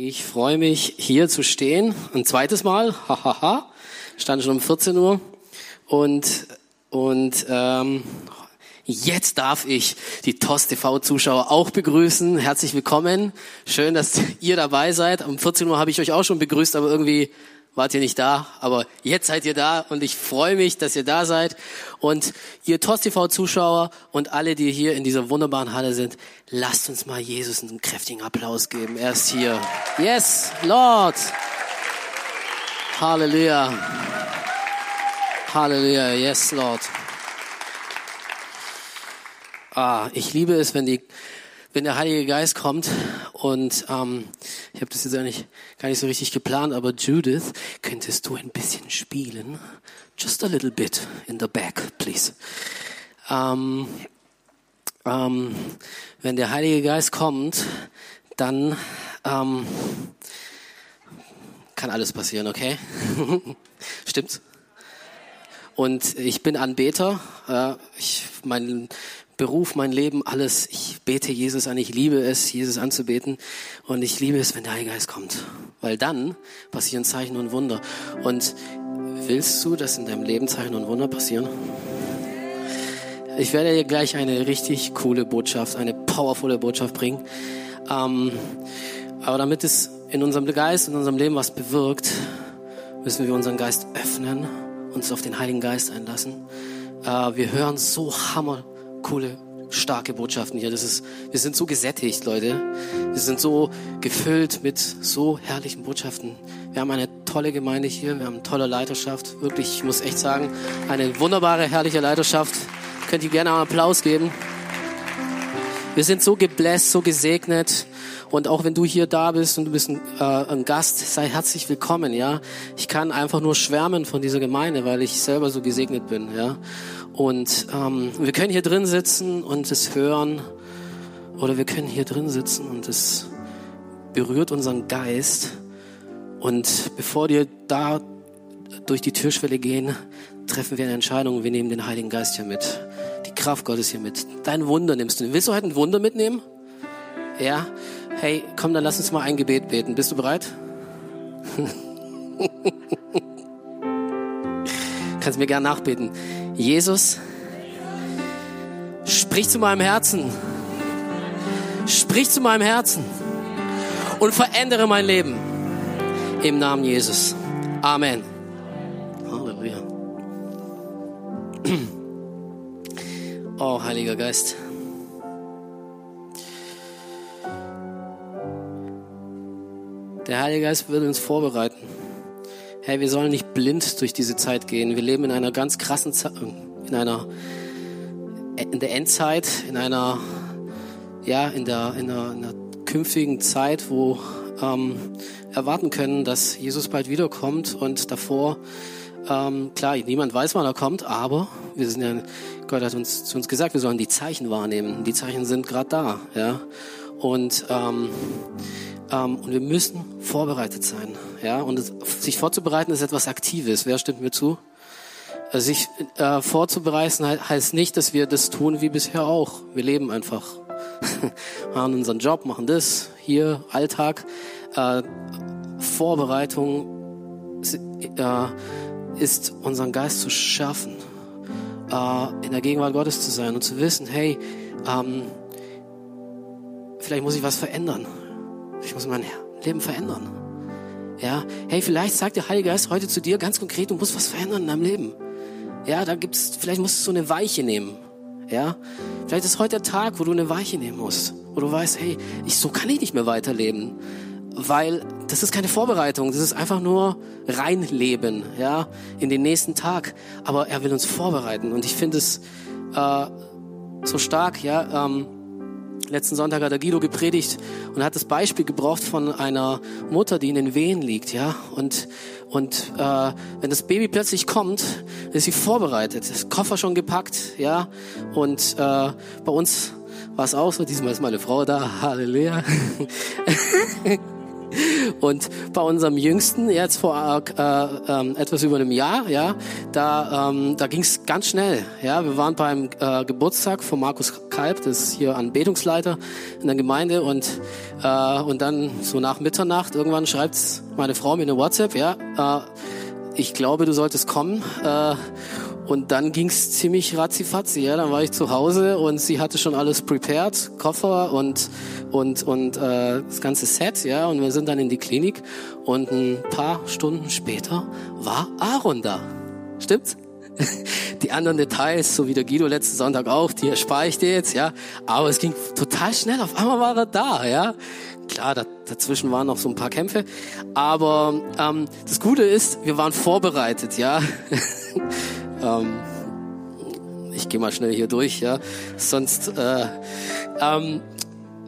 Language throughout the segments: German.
Ich freue mich, hier zu stehen. Ein zweites Mal. Hahaha. Stand schon um 14 Uhr. Und, und ähm, jetzt darf ich die TOS TV-Zuschauer auch begrüßen. Herzlich willkommen. Schön, dass ihr dabei seid. Um 14 Uhr habe ich euch auch schon begrüßt, aber irgendwie wart ihr nicht da, aber jetzt seid ihr da und ich freue mich, dass ihr da seid. Und ihr TOS TV-Zuschauer und alle, die hier in dieser wunderbaren Halle sind, lasst uns mal Jesus einen kräftigen Applaus geben. Er ist hier. Yes, Lord. Halleluja. Halleluja. Yes, Lord. Ah, ich liebe es, wenn die wenn der Heilige Geist kommt und ähm, ich habe das jetzt eigentlich gar nicht so richtig geplant, aber Judith, könntest du ein bisschen spielen? Just a little bit in the back, please. Ähm, ähm, wenn der Heilige Geist kommt, dann ähm, kann alles passieren, okay? Stimmt's? Und ich bin Anbeter. Äh, ich, mein Beruf, mein Leben, alles. Ich bete Jesus an. Ich liebe es, Jesus anzubeten. Und ich liebe es, wenn der Heilige Geist kommt. Weil dann passieren Zeichen und Wunder. Und willst du, dass in deinem Leben Zeichen und Wunder passieren? Ich werde dir gleich eine richtig coole Botschaft, eine powervolle Botschaft bringen. Ähm, aber damit es in unserem Geist, in unserem Leben was bewirkt, müssen wir unseren Geist öffnen, uns auf den Heiligen Geist einlassen. Äh, wir hören so hammer coole, starke Botschaften hier. Das ist, wir sind so gesättigt, Leute. Wir sind so gefüllt mit so herrlichen Botschaften. Wir haben eine tolle Gemeinde hier, wir haben tolle Leiterschaft. Wirklich, ich muss echt sagen, eine wunderbare, herrliche Leiterschaft. Könnt ihr gerne einen Applaus geben. Wir sind so gebläst, so gesegnet. Und auch wenn du hier da bist und du bist ein, äh, ein, Gast, sei herzlich willkommen, ja. Ich kann einfach nur schwärmen von dieser Gemeinde, weil ich selber so gesegnet bin, ja. Und ähm, wir können hier drin sitzen und es hören, oder wir können hier drin sitzen und es berührt unseren Geist. Und bevor wir da durch die Türschwelle gehen, treffen wir eine Entscheidung. Wir nehmen den Heiligen Geist hier mit. Die Kraft Gottes hier mit. Dein Wunder nimmst du. Willst du heute ein Wunder mitnehmen? Ja? Hey, komm, dann lass uns mal ein Gebet beten. Bist du bereit? Kannst mir gern nachbeten. Jesus, sprich zu meinem Herzen. Sprich zu meinem Herzen und verändere mein Leben. Im Namen Jesus. Amen. Halleluja. Oh, Heiliger Geist. Der Heilige Geist will uns vorbereiten hey, wir sollen nicht blind durch diese Zeit gehen. Wir leben in einer ganz krassen Zeit, in einer, in der Endzeit, in einer, ja, in der, in einer, in einer künftigen Zeit, wo ähm, erwarten können, dass Jesus bald wiederkommt und davor, ähm, klar, niemand weiß, wann er kommt, aber wir sind ja, Gott hat uns zu uns gesagt, wir sollen die Zeichen wahrnehmen. Die Zeichen sind gerade da, ja. Und ähm, und wir müssen vorbereitet sein. Ja? Und sich vorzubereiten ist etwas Aktives. Wer stimmt mir zu? Also sich äh, vorzubereiten heißt nicht, dass wir das tun wie bisher auch. Wir leben einfach. machen unseren Job, machen das, hier, Alltag. Äh, Vorbereitung äh, ist, unseren Geist zu schärfen, äh, in der Gegenwart Gottes zu sein und zu wissen, hey, ähm, vielleicht muss ich was verändern. Ich muss mein Leben verändern. Ja, hey, vielleicht sagt der Heilige Geist heute zu dir ganz konkret, du musst was verändern in deinem Leben. Ja, da gibt's, vielleicht musst du so eine Weiche nehmen. Ja, vielleicht ist heute der Tag, wo du eine Weiche nehmen musst, wo du weißt, hey, ich, so kann ich nicht mehr weiterleben, weil das ist keine Vorbereitung, das ist einfach nur reinleben, ja, in den nächsten Tag. Aber er will uns vorbereiten und ich finde es äh, so stark, ja. Ähm, Letzten Sonntag hat der Guido gepredigt und hat das Beispiel gebraucht von einer Mutter, die in den Wehen liegt, ja. Und und äh, wenn das Baby plötzlich kommt, ist sie vorbereitet, das Koffer schon gepackt, ja. Und äh, bei uns war es auch so. Diesmal ist meine Frau da, Halleluja. Und bei unserem Jüngsten, jetzt vor äh, äh, etwas über einem Jahr, ja, da, ähm, da ging es ganz schnell. Ja, wir waren beim äh, Geburtstag von Markus Kalb, das ist hier Anbetungsleiter in der Gemeinde und äh, und dann so nach Mitternacht irgendwann schreibt meine Frau mir eine WhatsApp, ja, äh, ich glaube, du solltest kommen. Äh, und dann ging's ziemlich ratzifatzi, ja. Dann war ich zu Hause und sie hatte schon alles prepared, Koffer und und und äh, das ganze Set, ja. Und wir sind dann in die Klinik und ein paar Stunden später war Aaron da. Stimmt's? Die anderen Details, so wie der Guido letzten Sonntag auch, die erspare ich dir jetzt, ja. Aber es ging total schnell. Auf einmal war er da, ja. Klar, da, dazwischen waren noch so ein paar Kämpfe. Aber ähm, das Gute ist, wir waren vorbereitet, ja. Ähm, ich gehe mal schnell hier durch, ja. Sonst, äh, ähm,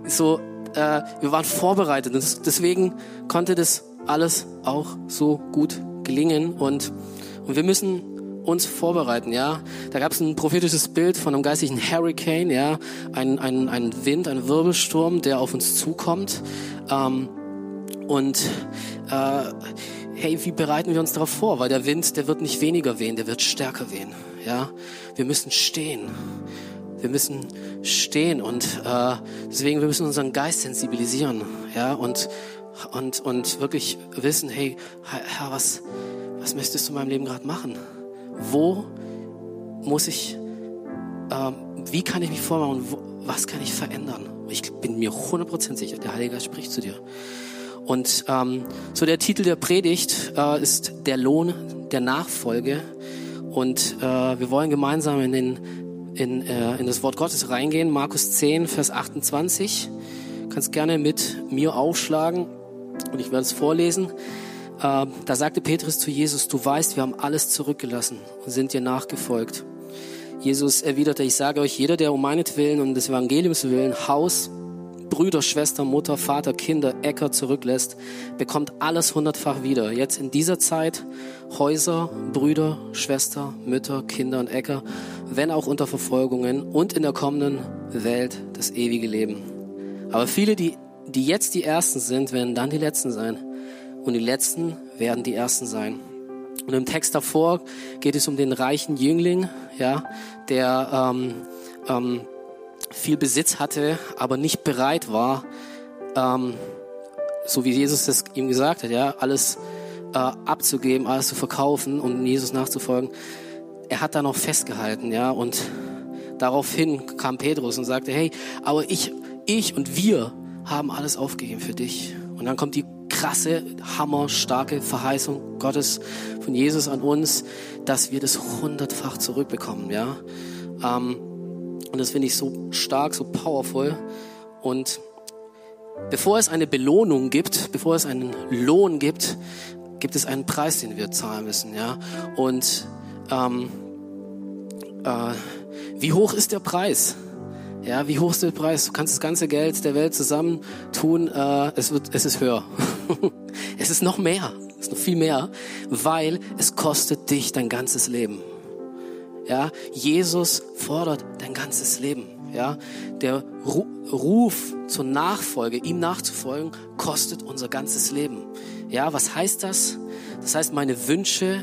so, äh, wir waren vorbereitet. Und deswegen konnte das alles auch so gut gelingen. Und, und wir müssen uns vorbereiten, ja. Da gab es ein prophetisches Bild von einem geistigen Hurricane, ja. Ein, ein, ein Wind, ein Wirbelsturm, der auf uns zukommt. Ähm, und äh, hey, wie bereiten wir uns darauf vor? Weil der Wind, der wird nicht weniger wehen, der wird stärker wehen. Ja, wir müssen stehen. Wir müssen stehen und äh, deswegen wir müssen unseren Geist sensibilisieren, ja und und und wirklich wissen, hey, Herr, was was möchtest du in meinem Leben gerade machen? Wo muss ich? Äh, wie kann ich mich vormachen? Wo, was kann ich verändern? Ich bin mir 100% sicher, der Heilige Geist spricht zu dir. Und ähm, so der Titel der Predigt äh, ist der Lohn der Nachfolge. Und äh, wir wollen gemeinsam in, den, in, äh, in das Wort Gottes reingehen. Markus 10, Vers 28. Du kannst gerne mit mir aufschlagen und ich werde es vorlesen. Äh, da sagte Petrus zu Jesus, du weißt, wir haben alles zurückgelassen und sind dir nachgefolgt. Jesus erwiderte, ich sage euch, jeder, der um meinetwillen und des Evangeliums willen Haus, Brüder, Schwester, Mutter, Vater, Kinder, Äcker zurücklässt, bekommt alles hundertfach wieder. Jetzt in dieser Zeit Häuser, Brüder, Schwester, Mütter, Kinder und Äcker, wenn auch unter Verfolgungen und in der kommenden Welt das ewige Leben. Aber viele, die, die jetzt die Ersten sind, werden dann die Letzten sein. Und die Letzten werden die Ersten sein. Und im Text davor geht es um den reichen Jüngling, ja, der ähm, ähm, viel Besitz hatte, aber nicht bereit war, ähm, so wie Jesus es ihm gesagt hat, ja, alles äh, abzugeben, alles zu verkaufen und Jesus nachzufolgen. Er hat da noch festgehalten, ja, und daraufhin kam Petrus und sagte, hey, aber ich, ich und wir haben alles aufgegeben für dich. Und dann kommt die krasse, hammerstarke Verheißung Gottes von Jesus an uns, dass wir das hundertfach zurückbekommen, ja. Ähm, und das finde ich so stark, so powerful. Und bevor es eine Belohnung gibt, bevor es einen Lohn gibt, gibt es einen Preis, den wir zahlen müssen. Ja? Und ähm, äh, wie hoch ist der Preis? Ja, wie hoch ist der Preis? Du kannst das ganze Geld der Welt zusammen tun, äh, es, wird, es ist höher. es ist noch mehr, es ist noch viel mehr, weil es kostet dich dein ganzes Leben. Ja, Jesus fordert dein ganzes Leben. Ja, der Ruf zur Nachfolge, ihm nachzufolgen, kostet unser ganzes Leben. Ja, was heißt das? Das heißt, meine Wünsche,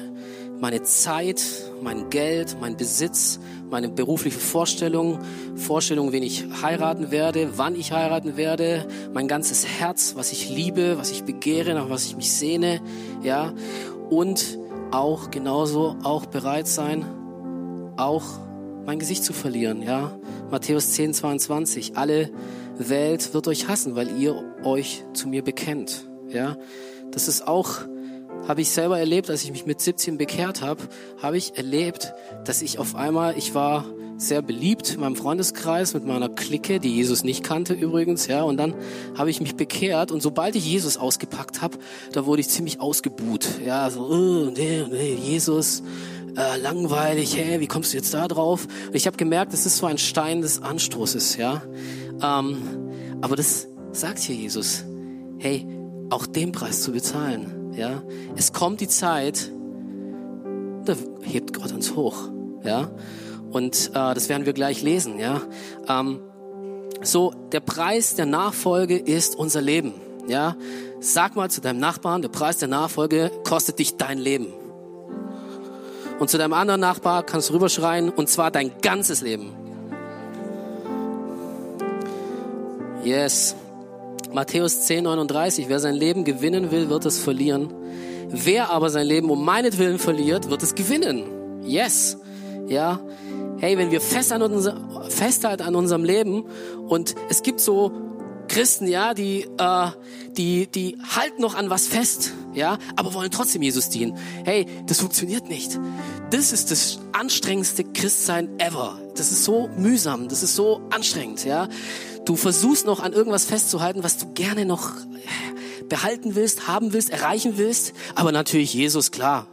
meine Zeit, mein Geld, mein Besitz, meine berufliche Vorstellung, Vorstellung, wen ich heiraten werde, wann ich heiraten werde, mein ganzes Herz, was ich liebe, was ich begehre, nach was ich mich sehne, ja, und auch genauso auch bereit sein, auch mein Gesicht zu verlieren, ja. Matthäus 10, 22. Alle Welt wird euch hassen, weil ihr euch zu mir bekennt, ja. Das ist auch, habe ich selber erlebt, als ich mich mit 17 bekehrt habe, habe ich erlebt, dass ich auf einmal, ich war sehr beliebt in meinem Freundeskreis mit meiner Clique, die Jesus nicht kannte übrigens, ja. Und dann habe ich mich bekehrt und sobald ich Jesus ausgepackt habe, da wurde ich ziemlich ausgebuht, ja, so, oh, nee, nee, Jesus, äh, langweilig, hey, wie kommst du jetzt da drauf? Und ich habe gemerkt, das ist so ein Stein des Anstoßes, ja. Ähm, aber das sagt hier Jesus, hey, auch den Preis zu bezahlen, ja. Es kommt die Zeit, da hebt Gott uns hoch, ja. Und äh, das werden wir gleich lesen, ja. Ähm, so, der Preis der Nachfolge ist unser Leben, ja. Sag mal zu deinem Nachbarn, der Preis der Nachfolge kostet dich dein Leben. Und zu deinem anderen Nachbar kannst du rüberschreien, und zwar dein ganzes Leben. Yes. Matthäus 10, 39. Wer sein Leben gewinnen will, wird es verlieren. Wer aber sein Leben um meinetwillen verliert, wird es gewinnen. Yes. Ja. Hey, wenn wir fest an unser, festhalten an unserem Leben und es gibt so Christen, ja, die, äh, die, die halten noch an was fest, ja, aber wollen trotzdem Jesus dienen. Hey, das funktioniert nicht. Das ist das anstrengendste Christsein ever. Das ist so mühsam, das ist so anstrengend, ja. Du versuchst noch an irgendwas festzuhalten, was du gerne noch behalten willst, haben willst, erreichen willst. Aber natürlich Jesus, klar.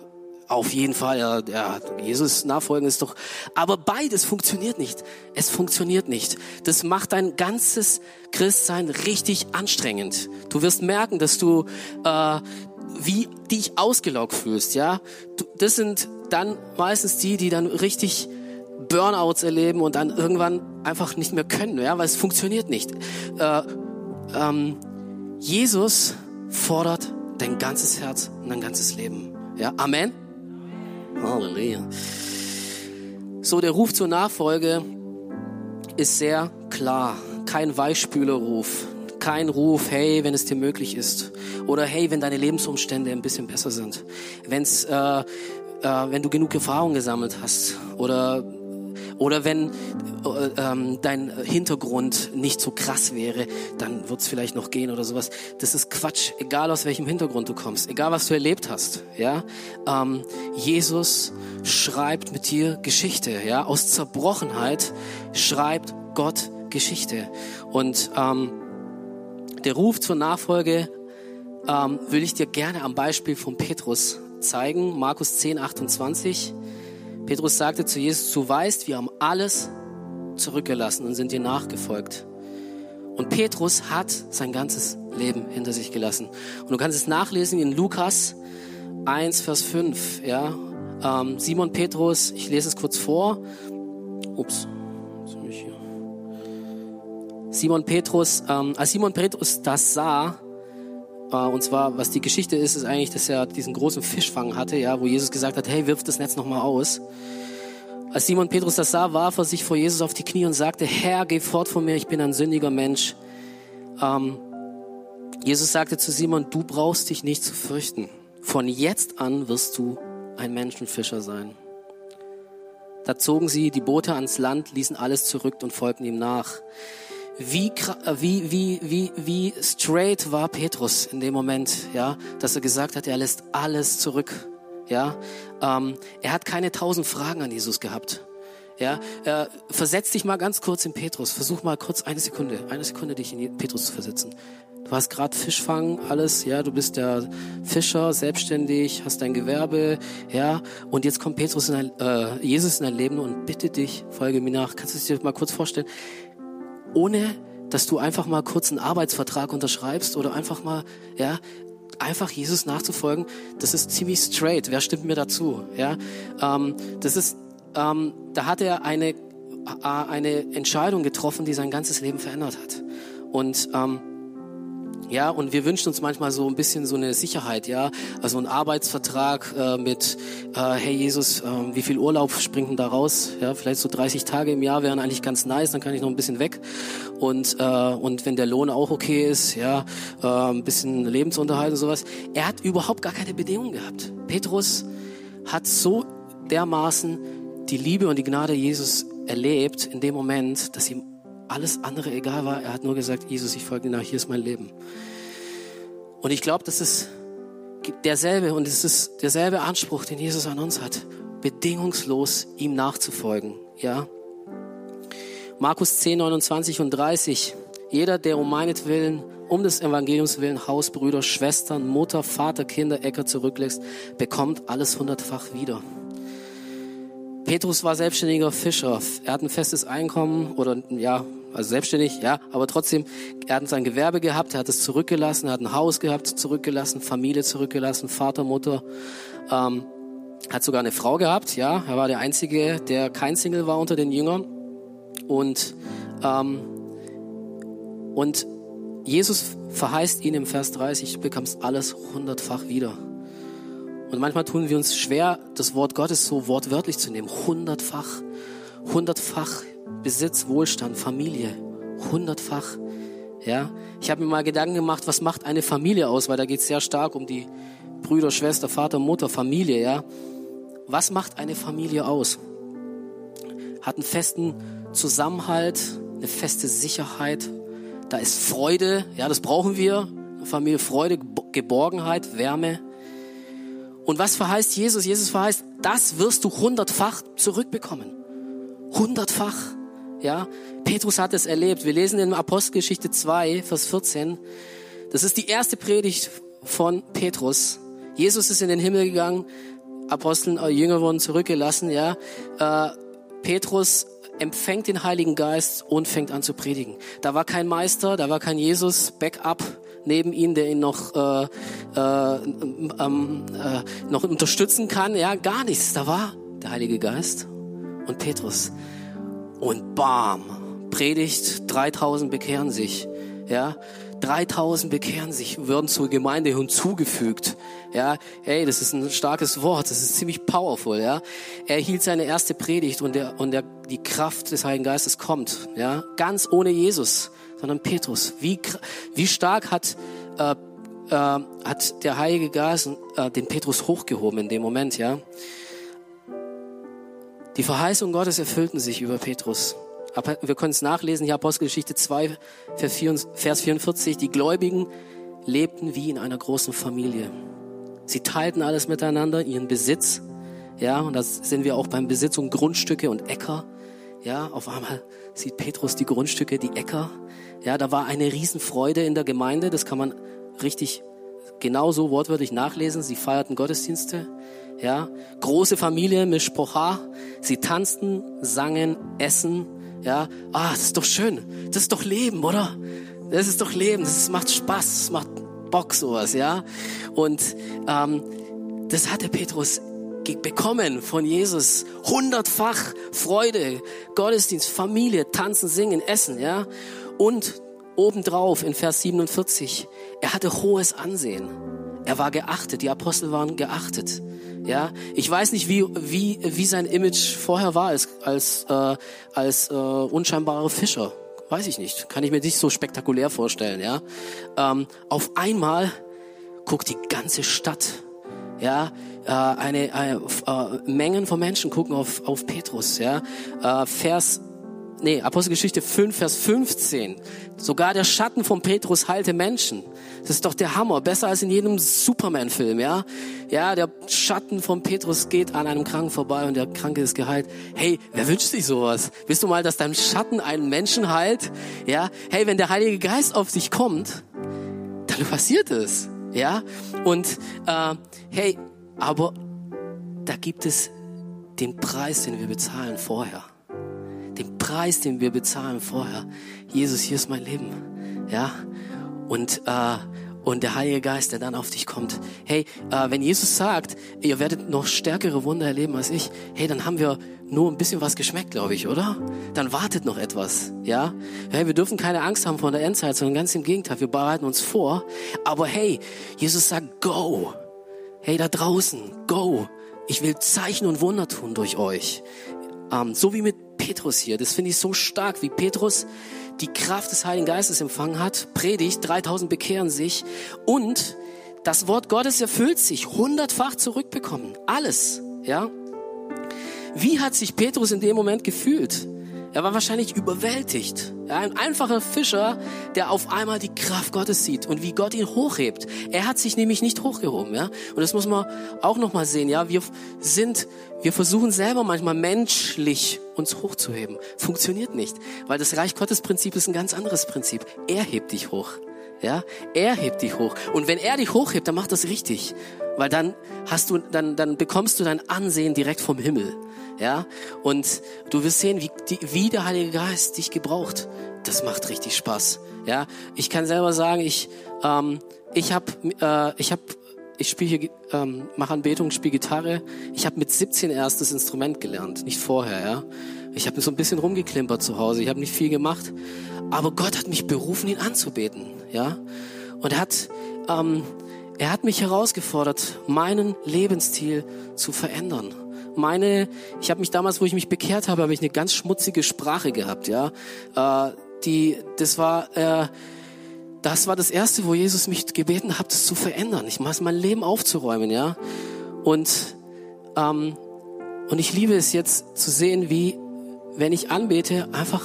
Auf jeden Fall, ja, ja, Jesus nachfolgen ist doch, aber beides funktioniert nicht. Es funktioniert nicht. Das macht dein ganzes Christsein richtig anstrengend. Du wirst merken, dass du äh, wie dich ausgelaugt fühlst, ja. Du, das sind dann meistens die, die dann richtig Burnouts erleben und dann irgendwann einfach nicht mehr können, ja, weil es funktioniert nicht. Äh, ähm, Jesus fordert dein ganzes Herz und dein ganzes Leben. Ja, Amen. Halleluja. So, der Ruf zur Nachfolge ist sehr klar. Kein Weichspülerruf. Kein Ruf, hey, wenn es dir möglich ist. Oder hey, wenn deine Lebensumstände ein bisschen besser sind. Wenn's, äh, äh, wenn du genug Erfahrung gesammelt hast. Oder oder wenn äh, ähm, dein Hintergrund nicht so krass wäre, dann wird es vielleicht noch gehen oder sowas. Das ist Quatsch, egal aus welchem Hintergrund du kommst, egal was du erlebt hast. Ja, ähm, Jesus schreibt mit dir Geschichte. Ja, aus Zerbrochenheit schreibt Gott Geschichte. Und ähm, der Ruf zur Nachfolge ähm, will ich dir gerne am Beispiel von Petrus zeigen. Markus 10, 28. Petrus sagte zu Jesus, du weißt, wir haben alles zurückgelassen und sind dir nachgefolgt. Und Petrus hat sein ganzes Leben hinter sich gelassen. Und du kannst es nachlesen in Lukas 1, Vers 5. Ja? Ähm, Simon Petrus, ich lese es kurz vor. Ups, Simon Petrus, ähm, als Simon Petrus das sah, äh, und zwar, was die Geschichte ist, ist eigentlich, dass er diesen großen Fischfang hatte, ja, wo Jesus gesagt hat, hey, wirf das Netz nochmal aus. Als Simon Petrus das sah, warf er sich vor Jesus auf die Knie und sagte, Herr, geh fort von mir, ich bin ein sündiger Mensch. Ähm, Jesus sagte zu Simon, du brauchst dich nicht zu fürchten. Von jetzt an wirst du ein Menschenfischer sein. Da zogen sie die Boote ans Land, ließen alles zurück und folgten ihm nach wie, wie, wie, wie, wie straight war Petrus in dem Moment, ja, dass er gesagt hat, er lässt alles zurück, ja. Ähm, er hat keine tausend Fragen an Jesus gehabt. Ja, äh, versetz dich mal ganz kurz in Petrus. Versuch mal kurz eine Sekunde, eine Sekunde dich in Petrus zu versetzen. Du hast gerade Fischfang, alles, ja, du bist der Fischer, selbstständig, hast dein Gewerbe, ja, und jetzt kommt Petrus in dein, äh, Jesus in dein Leben und bitte dich, folge mir nach. Kannst du es dir mal kurz vorstellen? Ohne dass du einfach mal kurz einen Arbeitsvertrag unterschreibst oder einfach mal, ja, einfach Jesus nachzufolgen, das ist ziemlich straight. Wer stimmt mir dazu? Ja, ähm, das ist, ähm, da hat er eine äh, eine Entscheidung getroffen, die sein ganzes Leben verändert hat. Und ähm, ja, und wir wünschen uns manchmal so ein bisschen so eine Sicherheit, ja, also ein Arbeitsvertrag äh, mit, äh, hey Jesus, äh, wie viel Urlaub springt denn da raus? Ja, vielleicht so 30 Tage im Jahr wären eigentlich ganz nice, dann kann ich noch ein bisschen weg. Und äh, und wenn der Lohn auch okay ist, ja, äh, ein bisschen Lebensunterhalt und sowas. Er hat überhaupt gar keine Bedingungen gehabt. Petrus hat so dermaßen die Liebe und die Gnade Jesus erlebt in dem Moment, dass ihm alles andere egal war. Er hat nur gesagt, Jesus, ich folge dir nach, hier ist mein Leben. Und ich glaube, das ist derselbe und es ist derselbe Anspruch, den Jesus an uns hat, bedingungslos ihm nachzufolgen. Ja. Markus 10, 29 und 30. Jeder, der um meinetwillen, um des Evangeliums willen Haus, Brüder, Schwestern, Mutter, Vater, Kinder, Äcker zurücklässt, bekommt alles hundertfach wieder. Petrus war selbstständiger Fischer. Er hat ein festes Einkommen oder ja, also selbstständig, ja, aber trotzdem, er hat sein Gewerbe gehabt, er hat es zurückgelassen, er hat ein Haus gehabt, zurückgelassen, Familie zurückgelassen, Vater, Mutter, ähm, hat sogar eine Frau gehabt, ja, er war der Einzige, der kein Single war unter den Jüngern und, ähm, und Jesus verheißt ihn im Vers 30, du bekommst alles hundertfach wieder. Und manchmal tun wir uns schwer, das Wort Gottes so wortwörtlich zu nehmen. Hundertfach, hundertfach Besitz, Wohlstand, Familie, hundertfach. Ja, ich habe mir mal Gedanken gemacht, was macht eine Familie aus, weil da geht es sehr stark um die Brüder, Schwester, Vater, Mutter, Familie. Ja, was macht eine Familie aus? Hat einen festen Zusammenhalt, eine feste Sicherheit. Da ist Freude, ja, das brauchen wir. Familie, Freude, Geborgenheit, Wärme. Und was verheißt Jesus? Jesus verheißt, das wirst du hundertfach zurückbekommen. Hundertfach. Ja, Petrus hat es erlebt. Wir lesen in Apostelgeschichte 2, Vers 14. Das ist die erste Predigt von Petrus. Jesus ist in den Himmel gegangen, Aposteln, äh, Jünger wurden zurückgelassen, ja. Äh, Petrus empfängt den Heiligen Geist und fängt an zu predigen. Da war kein Meister, da war kein Jesus, Backup neben ihm, der ihn noch, äh, äh, ähm, äh, noch unterstützen kann. Ja, gar nichts. Da war der Heilige Geist und Petrus. Und bam, Predigt, 3000 bekehren sich. Ja, 3000 bekehren sich, werden zur Gemeinde hinzugefügt. Ja, hey, das ist ein starkes Wort, das ist ziemlich powerful, ja. Er hielt seine erste Predigt und der, und der, die Kraft des Heiligen Geistes kommt, ja. Ganz ohne Jesus, sondern Petrus. Wie, wie stark hat, äh, äh, hat der Heilige Geist äh, den Petrus hochgehoben in dem Moment, ja. Die Verheißung Gottes erfüllten sich über Petrus. Wir können es nachlesen, hier Apostelgeschichte 2, Vers 44. Die Gläubigen lebten wie in einer großen Familie. Sie teilten alles miteinander, ihren Besitz. Ja, und das sind wir auch beim Besitz und Grundstücke und Äcker. Ja, auf einmal sieht Petrus die Grundstücke, die Äcker. Ja, da war eine Riesenfreude in der Gemeinde. Das kann man richtig genauso wortwörtlich nachlesen. Sie feierten Gottesdienste. Ja, große Familie, Mishpocha. Sie tanzten, sangen, essen ja, ah, das ist doch schön. Das ist doch Leben, oder? Das ist doch Leben. Das macht Spaß. Das macht Bock, sowas, ja. Und ähm, das hatte Petrus bekommen von Jesus. Hundertfach Freude, Gottesdienst, Familie, tanzen, singen, essen, ja. Und obendrauf in Vers 47, er hatte hohes Ansehen. Er war geachtet. Die Apostel waren geachtet. Ja, ich weiß nicht, wie wie wie sein Image vorher war als als äh, als äh, unscheinbarer Fischer. Weiß ich nicht. Kann ich mir nicht so spektakulär vorstellen. Ja, ähm, auf einmal guckt die ganze Stadt. Ja, äh, eine, eine äh, Mengen von Menschen gucken auf auf Petrus. Ja, äh, Vers nee, Apostelgeschichte 5, Vers 15. Sogar der Schatten von Petrus heilte Menschen. Das ist doch der Hammer. Besser als in jedem Superman-Film, ja? Ja, der Schatten von Petrus geht an einem Kranken vorbei und der Kranke ist geheilt. Hey, wer wünscht sich sowas? Willst du mal, dass dein Schatten einen Menschen heilt? Ja? Hey, wenn der Heilige Geist auf dich kommt, dann passiert es. Ja? Und, äh, hey, aber da gibt es den Preis, den wir bezahlen vorher. Den Preis, den wir bezahlen vorher. Jesus, hier ist mein Leben. Ja? Und, äh, und der Heilige Geist, der dann auf dich kommt. Hey, äh, wenn Jesus sagt, ihr werdet noch stärkere Wunder erleben als ich, hey, dann haben wir nur ein bisschen was geschmeckt, glaube ich, oder? Dann wartet noch etwas, ja? Hey, wir dürfen keine Angst haben vor der Endzeit, sondern ganz im Gegenteil, wir bereiten uns vor. Aber hey, Jesus sagt, go. Hey, da draußen, go. Ich will Zeichen und Wunder tun durch euch. Ähm, so wie mit Petrus hier. Das finde ich so stark, wie Petrus die Kraft des Heiligen Geistes empfangen hat, predigt, 3000 bekehren sich und das Wort Gottes erfüllt sich, hundertfach zurückbekommen. Alles, ja. Wie hat sich Petrus in dem Moment gefühlt? Er war wahrscheinlich überwältigt. Ein einfacher Fischer, der auf einmal die Kraft Gottes sieht und wie Gott ihn hochhebt. Er hat sich nämlich nicht hochgehoben, ja. Und das muss man auch noch mal sehen, ja. Wir sind, wir versuchen selber manchmal menschlich uns hochzuheben. Funktioniert nicht, weil das Reich Gottes Prinzip ist ein ganz anderes Prinzip. Er hebt dich hoch. Ja, er hebt dich hoch. Und wenn er dich hochhebt, dann macht das richtig. Weil dann hast du, dann, dann bekommst du dein Ansehen direkt vom Himmel. Ja, und du wirst sehen, wie, die, wie der Heilige Geist dich gebraucht. Das macht richtig Spaß. Ja, ich kann selber sagen, ich, ähm, ich habe, äh, ich habe, ich spiele ähm, mache Anbetung, spiele Gitarre. Ich habe mit 17 erst das Instrument gelernt, nicht vorher. Ja, ich habe so ein bisschen rumgeklimpert zu Hause. Ich habe nicht viel gemacht, aber Gott hat mich berufen, ihn anzubeten. Ja. Und er hat, ähm, er hat mich herausgefordert, meinen Lebensstil zu verändern. Meine, ich habe mich damals, wo ich mich bekehrt habe, habe ich eine ganz schmutzige Sprache gehabt, ja. Äh, die, das war, äh, das war das erste, wo Jesus mich gebeten hat, das zu verändern. Ich mache mein Leben aufzuräumen, ja. Und ähm, und ich liebe es jetzt zu sehen, wie, wenn ich anbete, einfach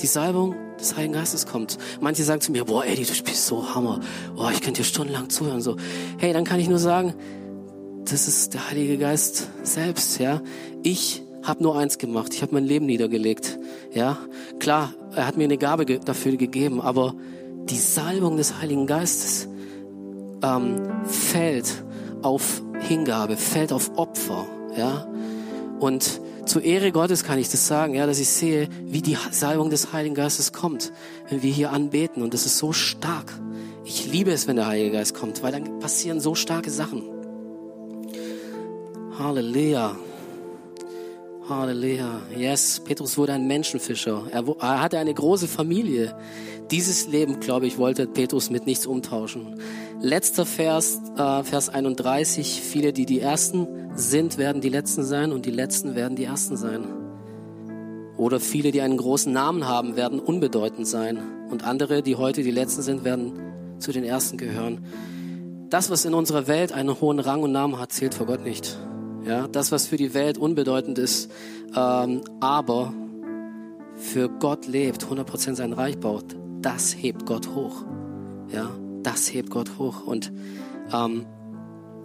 die Salbung des Heiligen Geistes kommt. Manche sagen zu mir, boah, Eddie, du spielst so Hammer. Boah, ich könnte dir stundenlang zuhören. So, hey, dann kann ich nur sagen, das ist der Heilige Geist selbst, ja. Ich habe nur eins gemacht. Ich habe mein Leben niedergelegt, ja. Klar, er hat mir eine Gabe dafür gegeben, aber die Salbung des Heiligen Geistes ähm, fällt auf Hingabe, fällt auf Opfer, ja. Und zur Ehre Gottes kann ich das sagen, ja, dass ich sehe, wie die Salbung des Heiligen Geistes kommt, wenn wir hier anbeten. Und das ist so stark. Ich liebe es, wenn der Heilige Geist kommt, weil dann passieren so starke Sachen. Halleluja. Halleluja. Yes, Petrus wurde ein Menschenfischer. Er, hatte eine große Familie. Dieses Leben, glaube ich, wollte Petrus mit nichts umtauschen. Letzter Vers, äh, Vers 31. Viele, die die Ersten sind, werden die Letzten sein und die Letzten werden die Ersten sein. Oder viele, die einen großen Namen haben, werden unbedeutend sein. Und andere, die heute die Letzten sind, werden zu den Ersten gehören. Das, was in unserer Welt einen hohen Rang und Namen hat, zählt vor Gott nicht. Ja, das, was für die Welt unbedeutend ist, ähm, aber für Gott lebt, 100% sein Reich baut, das hebt Gott hoch. Ja, das hebt Gott hoch. Und ähm,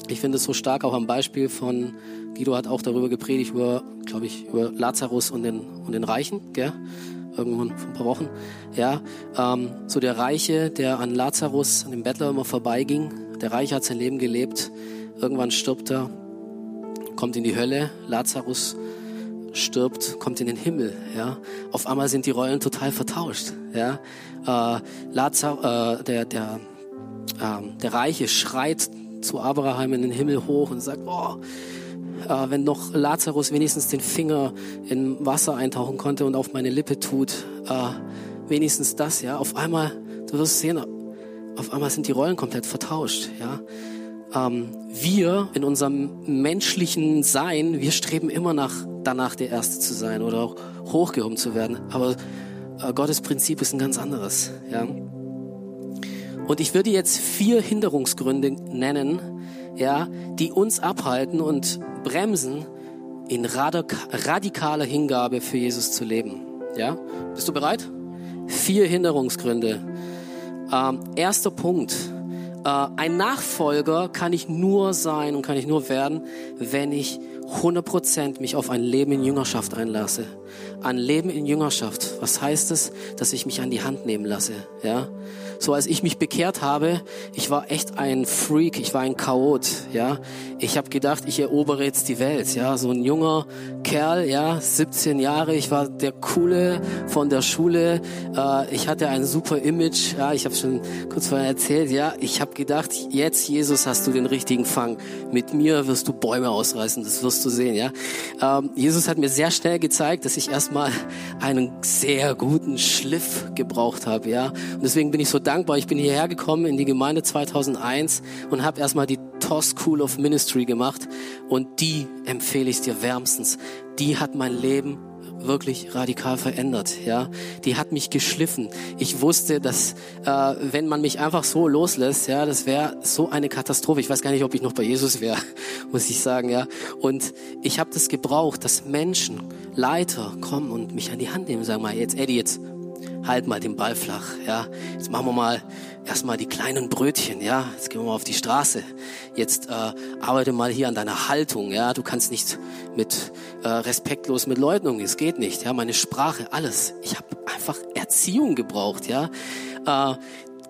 ich finde es so stark auch am Beispiel von, Guido hat auch darüber gepredigt, über, glaube ich, über Lazarus und den, und den Reichen, gell? irgendwann vor ein paar Wochen. Ja, ähm, so der Reiche, der an Lazarus, an dem Bettler immer vorbeiging. Der Reiche hat sein Leben gelebt. Irgendwann stirbt er kommt in die Hölle, Lazarus stirbt, kommt in den Himmel. Ja, auf einmal sind die Rollen total vertauscht. Ja, äh, Lazar, äh, der der äh, der Reiche schreit zu Abraham in den Himmel hoch und sagt, oh, äh, wenn noch Lazarus wenigstens den Finger in Wasser eintauchen konnte und auf meine Lippe tut, äh, wenigstens das. Ja, auf einmal, du wirst sehen, auf einmal sind die Rollen komplett vertauscht. Ja, ähm, wir in unserem menschlichen Sein, wir streben immer nach, danach der Erste zu sein oder auch hochgehoben zu werden. Aber äh, Gottes Prinzip ist ein ganz anderes. Ja? Und ich würde jetzt vier Hinderungsgründe nennen, ja, die uns abhalten und bremsen, in radikaler Hingabe für Jesus zu leben. Ja? Bist du bereit? Vier Hinderungsgründe. Ähm, erster Punkt ein Nachfolger kann ich nur sein und kann ich nur werden, wenn ich 100% mich auf ein Leben in Jüngerschaft einlasse. Ein Leben in Jüngerschaft. Was heißt es? Dass ich mich an die Hand nehmen lasse. Ja? So als ich mich bekehrt habe, ich war echt ein Freak, ich war ein Chaot, ja. Ich habe gedacht, ich erobere jetzt die Welt, ja. So ein junger Kerl, ja, 17 Jahre, ich war der coole von der Schule. Äh, ich hatte ein super Image, ja. Ich habe schon kurz vorher erzählt, ja. Ich habe gedacht, jetzt Jesus hast du den richtigen Fang. Mit mir wirst du Bäume ausreißen, das wirst du sehen, ja. Ähm, Jesus hat mir sehr schnell gezeigt, dass ich erstmal einen sehr guten Schliff gebraucht habe, ja. Und deswegen bin ich so dankbar dankbar. Ich bin hierher gekommen in die Gemeinde 2001 und habe erstmal die TOS School of Ministry gemacht und die empfehle ich dir wärmstens. Die hat mein Leben wirklich radikal verändert. Ja, die hat mich geschliffen. Ich wusste, dass äh, wenn man mich einfach so loslässt, ja, das wäre so eine Katastrophe. Ich weiß gar nicht, ob ich noch bei Jesus wäre, muss ich sagen. Ja, und ich habe das gebraucht, dass Menschen, Leiter kommen und mich an die Hand nehmen, sagen mal, jetzt Eddie, jetzt halt mal den Ball flach, ja. Jetzt machen wir mal erstmal die kleinen Brötchen, ja. Jetzt gehen wir mal auf die Straße. Jetzt äh, arbeite mal hier an deiner Haltung, ja. Du kannst nicht mit äh, respektlos mit Leuten umgehen, es geht nicht, ja. Meine Sprache, alles. Ich habe einfach Erziehung gebraucht, ja. Äh,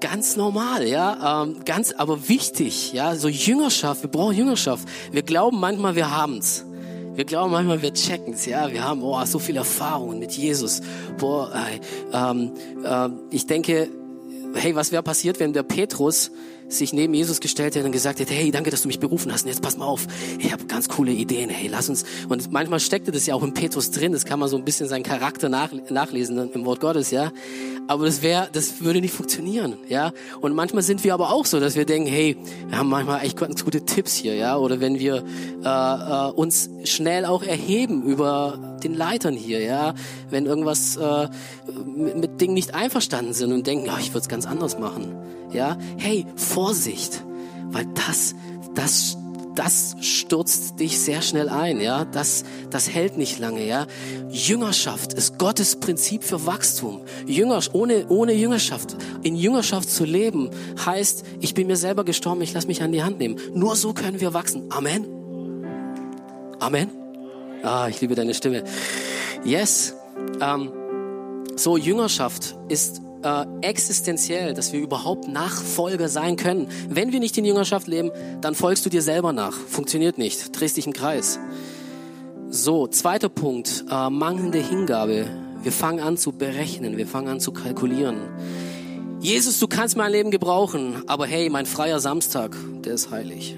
ganz normal, ja, ähm, ganz, aber wichtig, ja, so Jüngerschaft, wir brauchen Jüngerschaft. Wir glauben manchmal, wir haben's. Wir glauben manchmal, wir checken's, ja. Wir haben oh, so viel Erfahrungen mit Jesus. Boah, äh, äh, ich denke, hey, was wäre passiert, wenn der Petrus sich neben Jesus gestellt hätte und gesagt hätte, hey, danke, dass du mich berufen hast. Und jetzt pass mal auf, ich habe ganz coole Ideen. Hey, lass uns. Und manchmal steckte das ja auch in Petrus drin. Das kann man so ein bisschen seinen Charakter nach, nachlesen im Wort Gottes, ja. aber das wäre, das würde nicht funktionieren, ja. Und manchmal sind wir aber auch so, dass wir denken, hey, wir haben manchmal echt ganz gute Tipps hier, ja. Oder wenn wir äh, äh, uns schnell auch erheben über den Leitern hier, ja. Wenn irgendwas äh, mit, mit Dingen nicht einverstanden sind und denken, ja, ich würde es ganz anders machen, ja. Hey, Vorsicht, weil das, das das stürzt dich sehr schnell ein, ja. Das, das hält nicht lange, ja. Jüngerschaft ist Gottes Prinzip für Wachstum. Jünger, ohne, ohne Jüngerschaft, in Jüngerschaft zu leben, heißt, ich bin mir selber gestorben, ich lasse mich an die Hand nehmen. Nur so können wir wachsen. Amen. Amen. Ah, ich liebe deine Stimme. Yes. Ähm, so, Jüngerschaft ist äh, existenziell, dass wir überhaupt Nachfolger sein können. Wenn wir nicht in Jüngerschaft leben, dann folgst du dir selber nach. Funktioniert nicht. Drehst dich im Kreis. So, zweiter Punkt, äh, mangelnde Hingabe. Wir fangen an zu berechnen, wir fangen an zu kalkulieren. Jesus, du kannst mein Leben gebrauchen, aber hey, mein freier Samstag, der ist heilig.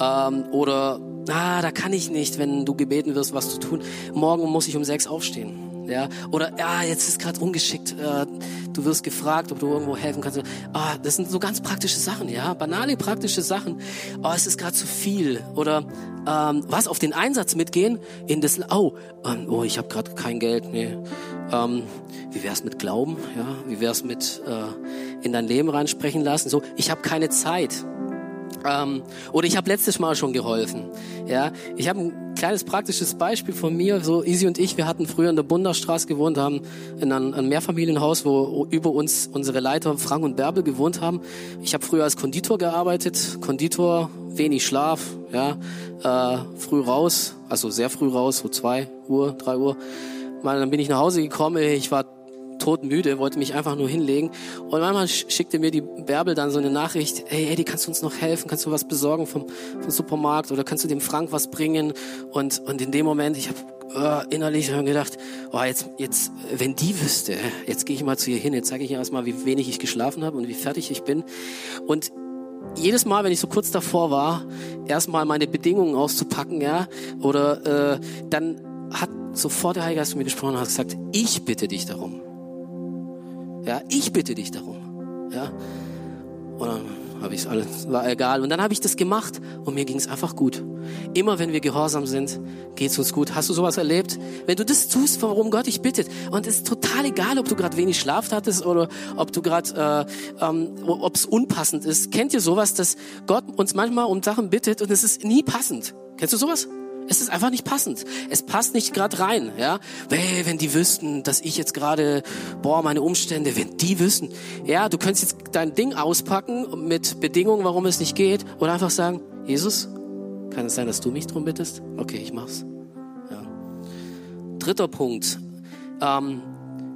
Ähm, oder, ah, da kann ich nicht, wenn du gebeten wirst, was zu tun. Morgen muss ich um sechs aufstehen. Ja, oder ja, jetzt ist gerade ungeschickt. Äh, du wirst gefragt, ob du irgendwo helfen kannst. Ah, das sind so ganz praktische Sachen, ja, banale praktische Sachen. Oh, es ist gerade zu viel. Oder ähm, was auf den Einsatz mitgehen in das. Oh, ähm, oh, ich habe gerade kein Geld. Nee. Ähm, wie wär's mit Glauben? Ja, wie wär's mit äh, in dein Leben reinsprechen lassen? So, ich habe keine Zeit. Ähm, oder ich habe letztes Mal schon geholfen. Ja, ich habe ein kleines praktisches Beispiel von mir. So Easy und ich, wir hatten früher in der Bunderstraße gewohnt, haben in einem, einem Mehrfamilienhaus, wo über uns unsere Leiter Frank und Bärbel gewohnt haben. Ich habe früher als Konditor gearbeitet. Konditor, wenig Schlaf, ja, äh, früh raus, also sehr früh raus, so zwei Uhr, drei Uhr. Mal, dann bin ich nach Hause gekommen. Ich war todmüde, wollte mich einfach nur hinlegen. Und manchmal schickte mir die Bärbel dann so eine Nachricht, hey Eddie, kannst du uns noch helfen? Kannst du was besorgen vom, vom Supermarkt? Oder kannst du dem Frank was bringen? Und, und in dem Moment, ich habe äh, innerlich gedacht, oh, jetzt, jetzt, wenn die wüsste, jetzt gehe ich mal zu ihr hin, jetzt zeige ich ihr erstmal, wie wenig ich geschlafen habe und wie fertig ich bin. Und jedes Mal, wenn ich so kurz davor war, erstmal meine Bedingungen auszupacken, ja, oder äh, dann hat sofort der Heilige Geist zu mir gesprochen und hat gesagt, ich bitte dich darum. Ja, ich bitte dich darum. Ja. Und dann habe ich es alles, war egal. Und dann habe ich das gemacht und mir ging es einfach gut. Immer wenn wir gehorsam sind, geht es uns gut. Hast du sowas erlebt? Wenn du das tust, warum Gott dich bittet. Und es ist total egal, ob du gerade wenig Schlaf hattest oder ob du gerade, äh, ähm, ob es unpassend ist. Kennt ihr sowas, dass Gott uns manchmal um Sachen bittet und es ist nie passend? Kennst du sowas? Es ist einfach nicht passend. Es passt nicht gerade rein, ja. Wenn die wüssten, dass ich jetzt gerade, boah, meine Umstände, wenn die wüssten, ja, du könntest jetzt dein Ding auspacken mit Bedingungen, warum es nicht geht, oder einfach sagen, Jesus, kann es sein, dass du mich drum bittest? Okay, ich mach's. Ja. Dritter Punkt. Ähm,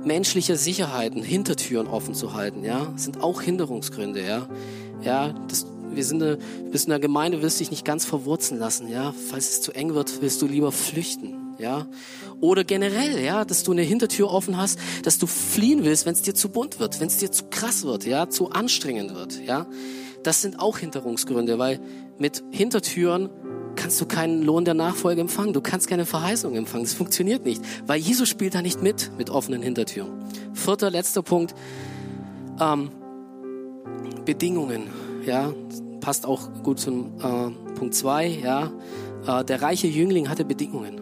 menschliche Sicherheiten, Hintertüren offen zu halten, ja, sind auch Hinderungsgründe, ja. Ja, das wir sind eine, bist in der Gemeinde, willst dich nicht ganz verwurzeln lassen, ja. Falls es zu eng wird, willst du lieber flüchten, ja. Oder generell, ja, dass du eine Hintertür offen hast, dass du fliehen willst, wenn es dir zu bunt wird, wenn es dir zu krass wird, ja, zu anstrengend wird, ja. Das sind auch Hinderungsgründe, weil mit Hintertüren kannst du keinen Lohn der Nachfolge empfangen. Du kannst keine Verheißung empfangen. Das funktioniert nicht, weil Jesus spielt da nicht mit, mit offenen Hintertüren. Vierter, letzter Punkt. Ähm, Bedingungen ja, passt auch gut zum äh, Punkt 2, ja. Äh, der reiche Jüngling hatte Bedingungen.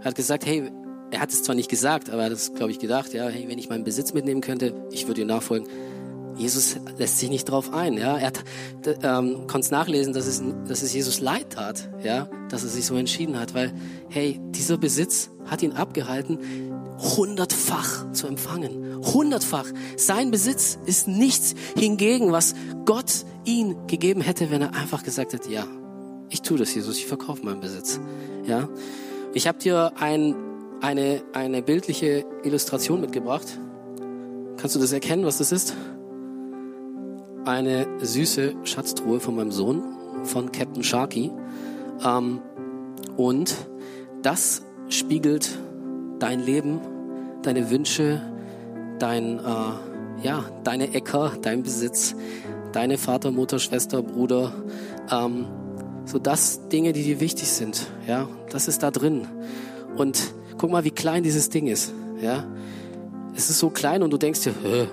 Er hat gesagt, hey, er hat es zwar nicht gesagt, aber er hat es, glaube ich, gedacht, ja, hey, wenn ich meinen Besitz mitnehmen könnte, ich würde ihm nachfolgen. Jesus lässt sich nicht drauf ein, ja. Er hat, ähm, konnte es nachlesen, dass es, dass es Jesus leid tat, ja, dass er sich so entschieden hat, weil, hey, dieser Besitz hat ihn abgehalten, hundertfach zu empfangen. Hundertfach. Sein Besitz ist nichts hingegen, was Gott ihn gegeben hätte, wenn er einfach gesagt hätte, ja, ich tue das, Jesus, ich verkaufe meinen Besitz. Ja, ich habe dir ein, eine, eine bildliche Illustration mitgebracht. Kannst du das erkennen, was das ist? Eine süße Schatztruhe von meinem Sohn, von Captain Sharky. Ähm, und das spiegelt dein Leben, deine Wünsche, dein, äh, ja, deine Äcker, dein Besitz, deine Vater, Mutter, Schwester, Bruder, ähm, so das Dinge, die dir wichtig sind, ja, das ist da drin. Und guck mal, wie klein dieses Ding ist, ja. Es ist so klein und du denkst dir, Hä,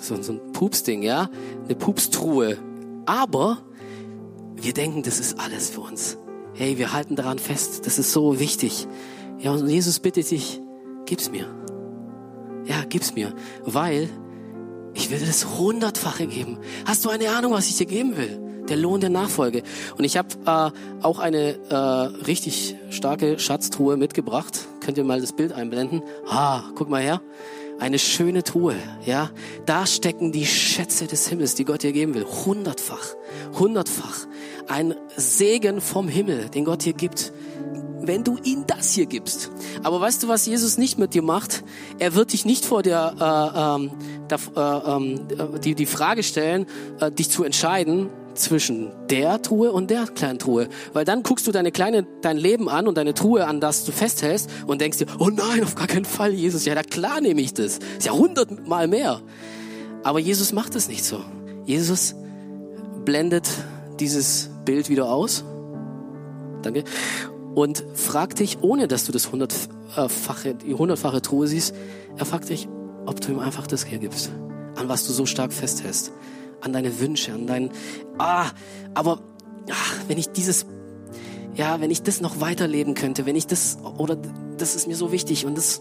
so, so ein Pupsding, ja, eine Pupstruhe. Aber wir denken, das ist alles für uns. Hey, wir halten daran fest. Das ist so wichtig. Ja, und Jesus bittet dich, gib's mir. Ja, gib's mir, weil ich will das hundertfache geben. Hast du eine Ahnung, was ich dir geben will? Der Lohn der Nachfolge. Und ich habe äh, auch eine äh, richtig starke Schatztruhe mitgebracht. Könnt ihr mal das Bild einblenden? Ah, guck mal her. Eine schöne Truhe, ja. Da stecken die Schätze des Himmels, die Gott dir geben will. Hundertfach, hundertfach. Ein Segen vom Himmel, den Gott dir gibt wenn du ihm das hier gibst. Aber weißt du, was Jesus nicht mit dir macht? Er wird dich nicht vor der, äh, ähm, der äh, ähm, die, die Frage stellen, äh, dich zu entscheiden zwischen der Truhe und der kleinen Truhe. Weil dann guckst du deine kleine, dein Leben an und deine Truhe an, das du festhältst und denkst dir, oh nein, auf gar keinen Fall, Jesus. Ja, na klar nehme ich das. Ist ja hundertmal mehr. Aber Jesus macht es nicht so. Jesus blendet dieses Bild wieder aus. Danke und fragt dich, ohne dass du das hundertfache, die hundertfache Truhe siehst, er fragt dich, ob du ihm einfach das hier gibst, an was du so stark festhältst, an deine Wünsche, an dein, ah, aber ach, wenn ich dieses, ja, wenn ich das noch weiterleben könnte, wenn ich das, oder das ist mir so wichtig und das,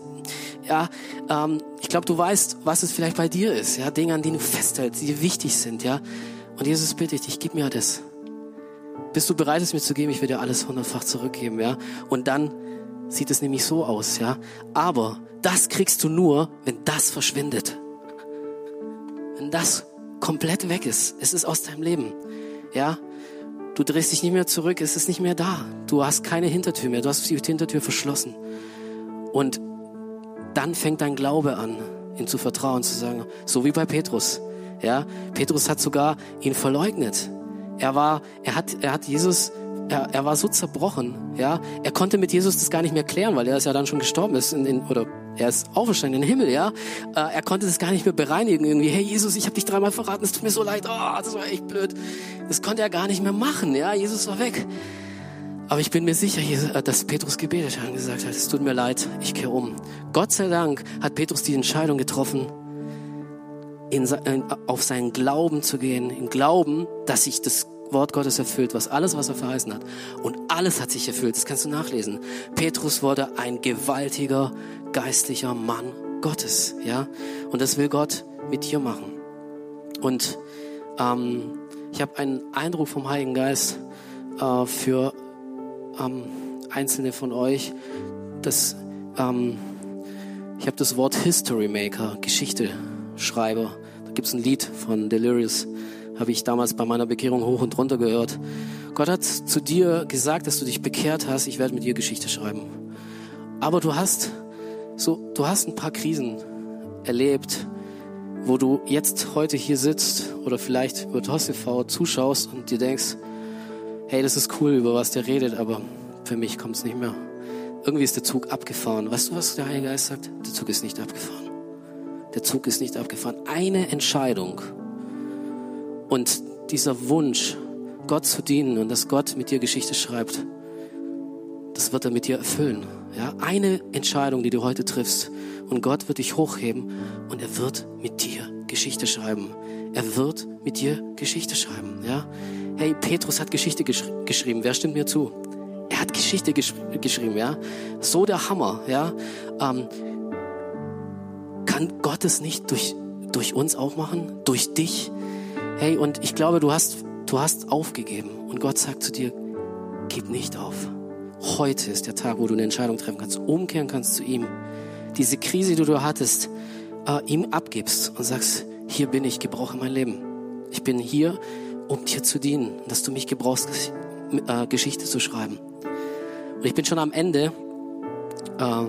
ja, ähm, ich glaube, du weißt, was es vielleicht bei dir ist, ja, Dinge, an denen du festhältst, die dir wichtig sind, ja, und Jesus bitte ich dich, gib mir das. Bist du bereit, es mir zu geben? Ich werde dir alles hundertfach zurückgeben, ja? Und dann sieht es nämlich so aus, ja? Aber das kriegst du nur, wenn das verschwindet. Wenn das komplett weg ist. Es ist aus deinem Leben, ja? Du drehst dich nicht mehr zurück, es ist nicht mehr da. Du hast keine Hintertür mehr, du hast die Hintertür verschlossen. Und dann fängt dein Glaube an, ihm zu vertrauen, zu sagen, so wie bei Petrus. Ja, Petrus hat sogar ihn verleugnet. Er war, er hat, er hat Jesus, er, er war so zerbrochen, ja. Er konnte mit Jesus das gar nicht mehr klären, weil er ist ja dann schon gestorben ist in, in, oder er ist auferstanden in den Himmel, ja. Äh, er konnte das gar nicht mehr bereinigen irgendwie. Hey Jesus, ich habe dich dreimal verraten, es tut mir so leid. Oh, das war echt blöd. Das konnte er gar nicht mehr machen, ja. Jesus war weg. Aber ich bin mir sicher, äh, dass Petrus gebetet hat und gesagt hat, es tut mir leid, ich kehre um. Gott sei Dank hat Petrus die Entscheidung getroffen, in, auf seinen Glauben zu gehen, im Glauben, dass sich das Wort Gottes erfüllt, was alles, was er verheißen hat. Und alles hat sich erfüllt, das kannst du nachlesen. Petrus wurde ein gewaltiger, geistlicher Mann Gottes, ja. Und das will Gott mit dir machen. Und ähm, ich habe einen Eindruck vom Heiligen Geist äh, für ähm, einzelne von euch, dass ähm, ich habe das Wort History Maker, Geschichte Schreiber. Da gibt es ein Lied von Delirious, habe ich damals bei meiner Bekehrung hoch und runter gehört. Gott hat zu dir gesagt, dass du dich bekehrt hast, ich werde mit dir Geschichte schreiben. Aber du hast so, du hast ein paar Krisen erlebt, wo du jetzt heute hier sitzt oder vielleicht über TOS TV zuschaust und dir denkst, hey, das ist cool, über was der redet, aber für mich kommt es nicht mehr. Irgendwie ist der Zug abgefahren. Weißt du, was der Heilige Geist sagt? Der Zug ist nicht abgefahren. Der Zug ist nicht abgefahren. Eine Entscheidung und dieser Wunsch, Gott zu dienen und dass Gott mit dir Geschichte schreibt, das wird er mit dir erfüllen. Ja, eine Entscheidung, die du heute triffst und Gott wird dich hochheben und er wird mit dir Geschichte schreiben. Er wird mit dir Geschichte schreiben. Ja, hey, Petrus hat Geschichte gesch geschrieben. Wer stimmt mir zu? Er hat Geschichte gesch geschrieben. Ja, so der Hammer. Ja. Ähm, kann Gott es nicht durch, durch uns auch machen? Durch dich? Hey, und ich glaube, du hast, du hast aufgegeben. Und Gott sagt zu dir, gib nicht auf. Heute ist der Tag, wo du eine Entscheidung treffen kannst, umkehren kannst zu ihm. Diese Krise, die du hattest, äh, ihm abgibst und sagst, hier bin ich, gebrauche mein Leben. Ich bin hier, um dir zu dienen, dass du mich gebrauchst, äh, Geschichte zu schreiben. Und ich bin schon am Ende. Äh,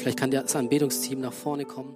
Vielleicht kann das Anbetungsteam nach vorne kommen.